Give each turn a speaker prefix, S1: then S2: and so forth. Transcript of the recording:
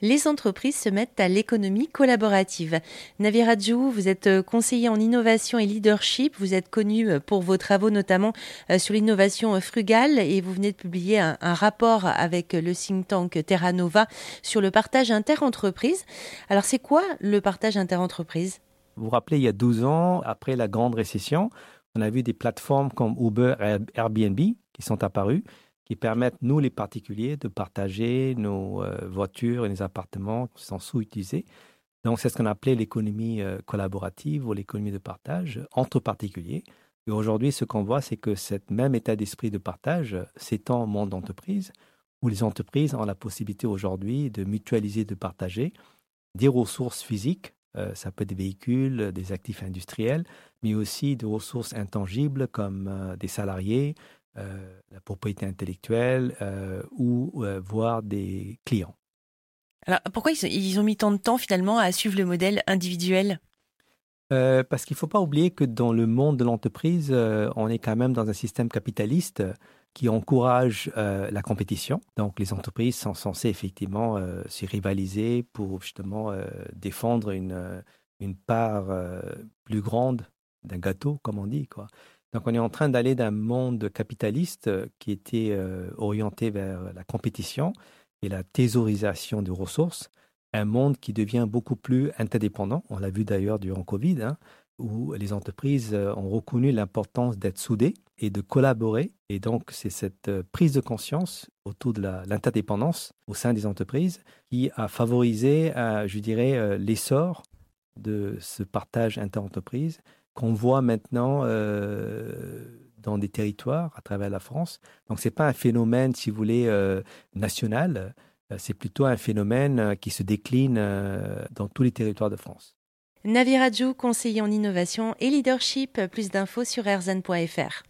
S1: les entreprises se mettent à l'économie collaborative. Navi vous êtes euh, conseiller en innovation et leadership. Vous êtes connu euh, pour vos travaux notamment euh, sur l'innovation frugale et vous venez de publier un, rapport avec le think tank Terra Nova sur le partage interentreprise. Alors c'est quoi le partage interentreprise?
S2: Vous vous rappelez, il y a 12 ans, après la grande récession, on a vu des plateformes comme Uber et Airbnb qui sont apparues qui permettent, nous les particuliers, de partager nos euh, voitures et nos appartements qui sont sous-utilisés. Donc, c'est ce qu'on appelait l'économie euh, collaborative ou l'économie de partage entre particuliers. Et aujourd'hui, ce qu'on voit, c'est que cet même état d'esprit de partage s'étend au monde d'entreprise, où les entreprises ont la possibilité aujourd'hui de mutualiser, de partager des ressources physiques, euh, ça peut être des véhicules, des actifs industriels, mais aussi des ressources intangibles comme des salariés, la propriété intellectuelle euh, ou euh, voir des clients.
S1: Alors pourquoi ils ont mis tant de temps finalement à suivre le modèle individuel?
S2: Parce qu'il ne faut pas oublier que dans le monde de l'entreprise, on est quand même dans un système capitaliste qui encourage la compétition. Donc les entreprises sont censées effectivement se rivaliser pour justement défendre une, une part plus grande d'un gâteau, comme on dit. Quoi. Donc on est en train d'aller d'un monde capitaliste euh, qui était euh, orienté vers la compétition et la thésaurisation des ressources, un monde qui devient beaucoup plus interdépendant. On l'a vu d'ailleurs durant Covid, hein, où les entreprises euh, ont reconnu l'importance d'être soudées et de collaborer. Et donc c'est cette prise de conscience autour de l'interdépendance au sein des entreprises qui a favorisé, je dirais, l'essor de ce partage inter-entreprise qu'on voit maintenant euh, dans des territoires à travers la France. Donc, ce n'est pas un phénomène, si vous voulez, euh, national, euh, c'est plutôt un phénomène qui se décline dans tous les territoires de France.
S1: Navi conseiller en innovation et leadership. Plus d'infos sur erzen.fr.